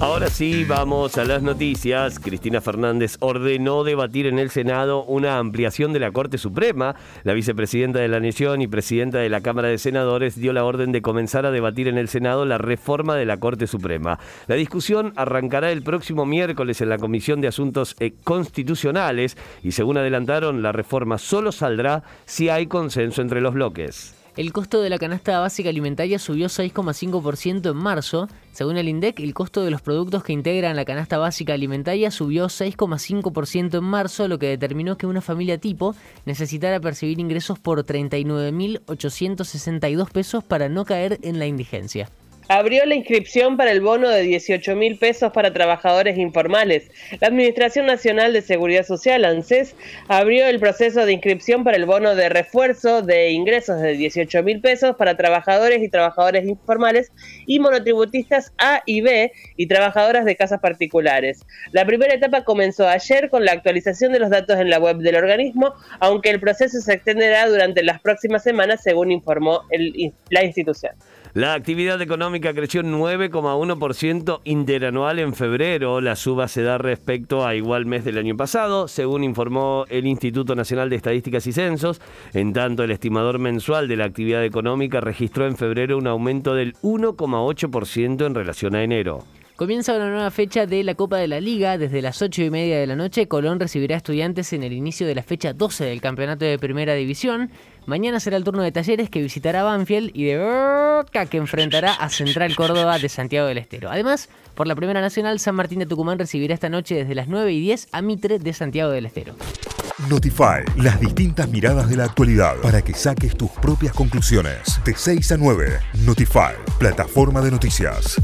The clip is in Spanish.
Ahora sí, vamos a las noticias. Cristina Fernández ordenó debatir en el Senado una ampliación de la Corte Suprema. La vicepresidenta de la Nación y presidenta de la Cámara de Senadores dio la orden de comenzar a debatir en el Senado la reforma de la Corte Suprema. La discusión arrancará el próximo miércoles en la Comisión de Asuntos eh, Constitucionales y según adelantaron, la reforma solo saldrá si hay consenso entre los bloques. El costo de la canasta básica alimentaria subió 6,5% en marzo. Según el INDEC, el costo de los productos que integran la canasta básica alimentaria subió 6,5% en marzo, lo que determinó que una familia tipo necesitara percibir ingresos por 39.862 pesos para no caer en la indigencia abrió la inscripción para el bono de 18 mil pesos para trabajadores informales. La Administración Nacional de Seguridad Social, ANSES, abrió el proceso de inscripción para el bono de refuerzo de ingresos de 18 mil pesos para trabajadores y trabajadores informales y monotributistas A y B y trabajadoras de casas particulares. La primera etapa comenzó ayer con la actualización de los datos en la web del organismo, aunque el proceso se extenderá durante las próximas semanas, según informó la institución. La actividad económica creció 9,1% interanual en febrero. La suba se da respecto a igual mes del año pasado, según informó el Instituto Nacional de Estadísticas y Censos. En tanto, el estimador mensual de la actividad económica registró en febrero un aumento del 1,8% en relación a enero. Comienza una nueva fecha de la Copa de la Liga. Desde las 8 y media de la noche, Colón recibirá estudiantes en el inicio de la fecha 12 del campeonato de Primera División. Mañana será el turno de Talleres que visitará Banfield y de Boca que enfrentará a Central Córdoba de Santiago del Estero. Además, por la Primera Nacional, San Martín de Tucumán recibirá esta noche desde las 9 y 10 a Mitre de Santiago del Estero. Notify, las distintas miradas de la actualidad para que saques tus propias conclusiones. De 6 a 9, Notify, plataforma de noticias.